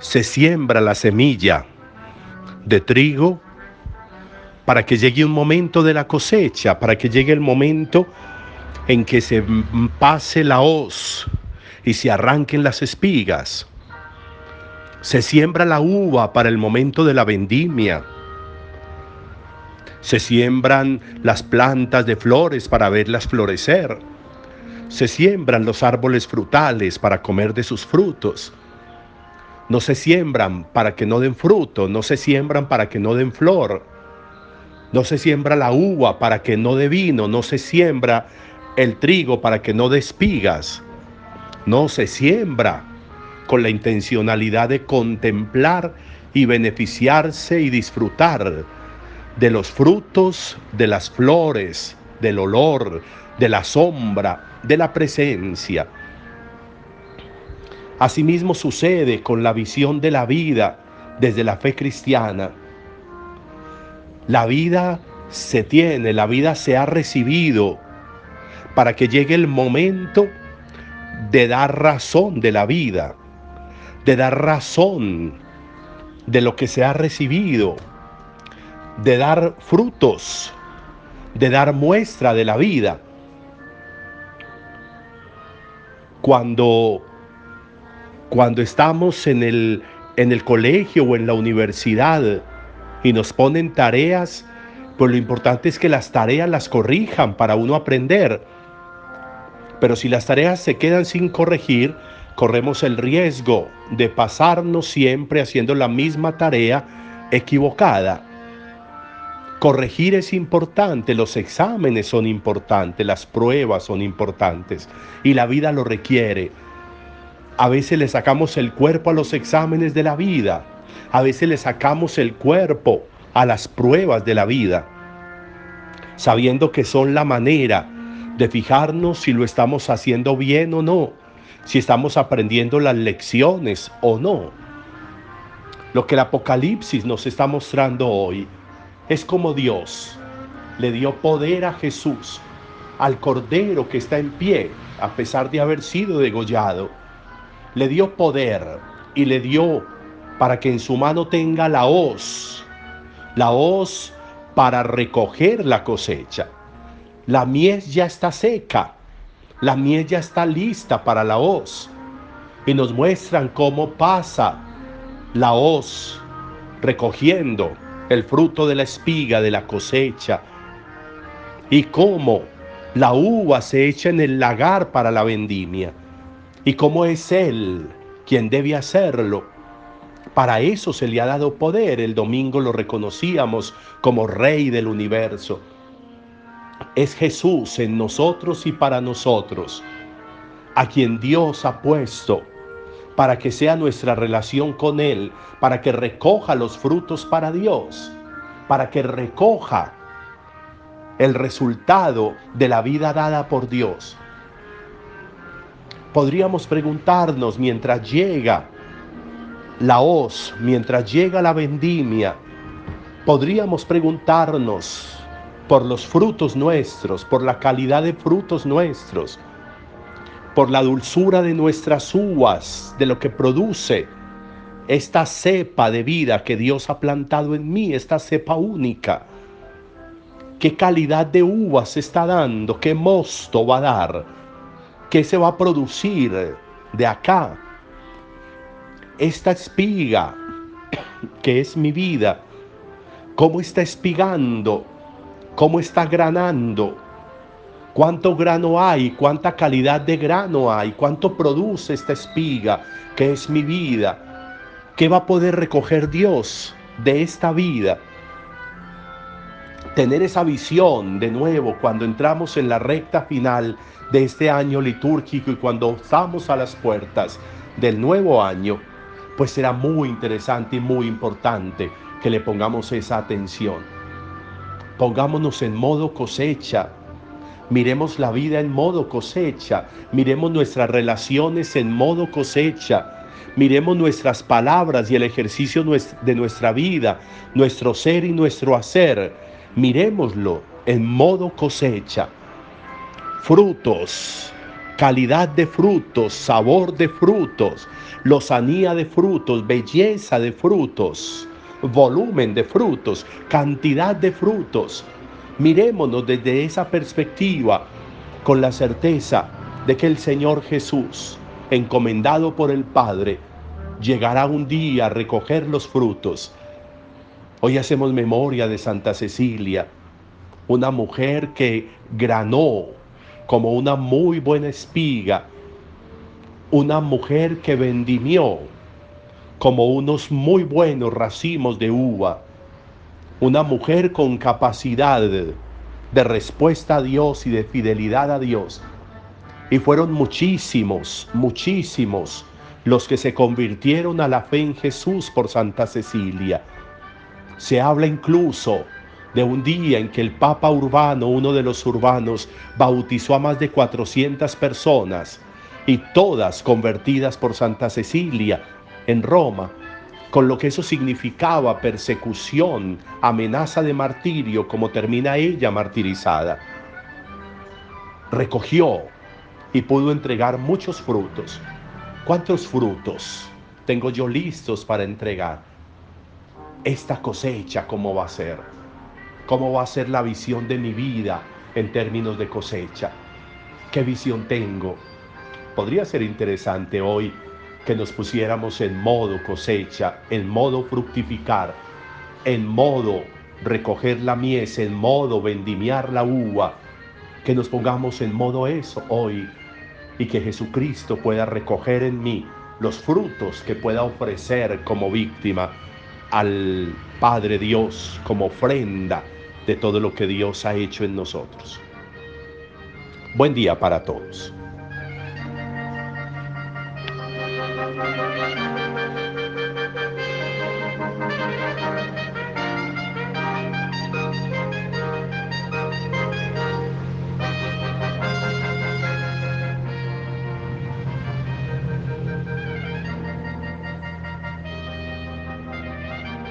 Se siembra la semilla de trigo para que llegue un momento de la cosecha, para que llegue el momento en que se pase la hoz y se arranquen las espigas. Se siembra la uva para el momento de la vendimia. Se siembran las plantas de flores para verlas florecer. Se siembran los árboles frutales para comer de sus frutos. No se siembran para que no den fruto, no se siembran para que no den flor. No se siembra la uva para que no dé vino, no se siembra el trigo para que no dé espigas. No se siembra con la intencionalidad de contemplar y beneficiarse y disfrutar de los frutos, de las flores, del olor, de la sombra, de la presencia. Asimismo sucede con la visión de la vida desde la fe cristiana. La vida se tiene, la vida se ha recibido para que llegue el momento de dar razón de la vida, de dar razón de lo que se ha recibido, de dar frutos, de dar muestra de la vida. Cuando cuando estamos en el, en el colegio o en la universidad y nos ponen tareas, pues lo importante es que las tareas las corrijan para uno aprender. Pero si las tareas se quedan sin corregir, corremos el riesgo de pasarnos siempre haciendo la misma tarea equivocada. Corregir es importante, los exámenes son importantes, las pruebas son importantes y la vida lo requiere. A veces le sacamos el cuerpo a los exámenes de la vida. A veces le sacamos el cuerpo a las pruebas de la vida. Sabiendo que son la manera de fijarnos si lo estamos haciendo bien o no. Si estamos aprendiendo las lecciones o no. Lo que el Apocalipsis nos está mostrando hoy es como Dios le dio poder a Jesús, al Cordero que está en pie, a pesar de haber sido degollado le dio poder y le dio para que en su mano tenga la hoz, la hoz para recoger la cosecha. La mies ya está seca, la mies ya está lista para la hoz. Y nos muestran cómo pasa la hoz recogiendo el fruto de la espiga de la cosecha y cómo la uva se echa en el lagar para la vendimia y cómo es Él quien debe hacerlo. Para eso se le ha dado poder. El domingo lo reconocíamos como Rey del universo. Es Jesús en nosotros y para nosotros, a quien Dios ha puesto para que sea nuestra relación con Él, para que recoja los frutos para Dios, para que recoja el resultado de la vida dada por Dios. Podríamos preguntarnos mientras llega la hoz, mientras llega la vendimia, podríamos preguntarnos por los frutos nuestros, por la calidad de frutos nuestros, por la dulzura de nuestras uvas, de lo que produce esta cepa de vida que Dios ha plantado en mí, esta cepa única. ¿Qué calidad de uvas está dando? ¿Qué mosto va a dar? ¿Qué se va a producir de acá? Esta espiga, que es mi vida, ¿cómo está espigando? ¿Cómo está granando? ¿Cuánto grano hay? ¿Cuánta calidad de grano hay? ¿Cuánto produce esta espiga, que es mi vida? ¿Qué va a poder recoger Dios de esta vida? tener esa visión de nuevo cuando entramos en la recta final de este año litúrgico y cuando estamos a las puertas del nuevo año, pues será muy interesante y muy importante que le pongamos esa atención. Pongámonos en modo cosecha, Miremos la vida en modo cosecha, miremos nuestras relaciones en modo cosecha, miremos nuestras palabras y el ejercicio de nuestra vida, nuestro ser y nuestro hacer, miremoslo en modo cosecha. Frutos, calidad de frutos, sabor de frutos, lozanía de frutos, belleza de frutos, volumen de frutos, cantidad de frutos. Mirémonos desde esa perspectiva con la certeza de que el Señor Jesús, encomendado por el Padre, llegará un día a recoger los frutos. Hoy hacemos memoria de Santa Cecilia, una mujer que granó como una muy buena espiga, una mujer que vendimió como unos muy buenos racimos de uva una mujer con capacidad de respuesta a Dios y de fidelidad a Dios. Y fueron muchísimos, muchísimos los que se convirtieron a la fe en Jesús por Santa Cecilia. Se habla incluso de un día en que el Papa Urbano, uno de los urbanos, bautizó a más de 400 personas y todas convertidas por Santa Cecilia en Roma con lo que eso significaba persecución, amenaza de martirio, como termina ella martirizada. Recogió y pudo entregar muchos frutos. ¿Cuántos frutos tengo yo listos para entregar? Esta cosecha, ¿cómo va a ser? ¿Cómo va a ser la visión de mi vida en términos de cosecha? ¿Qué visión tengo? Podría ser interesante hoy que nos pusiéramos en modo cosecha, en modo fructificar, en modo recoger la mies, en modo vendimiar la uva, que nos pongamos en modo eso hoy y que Jesucristo pueda recoger en mí los frutos que pueda ofrecer como víctima al Padre Dios, como ofrenda de todo lo que Dios ha hecho en nosotros. Buen día para todos.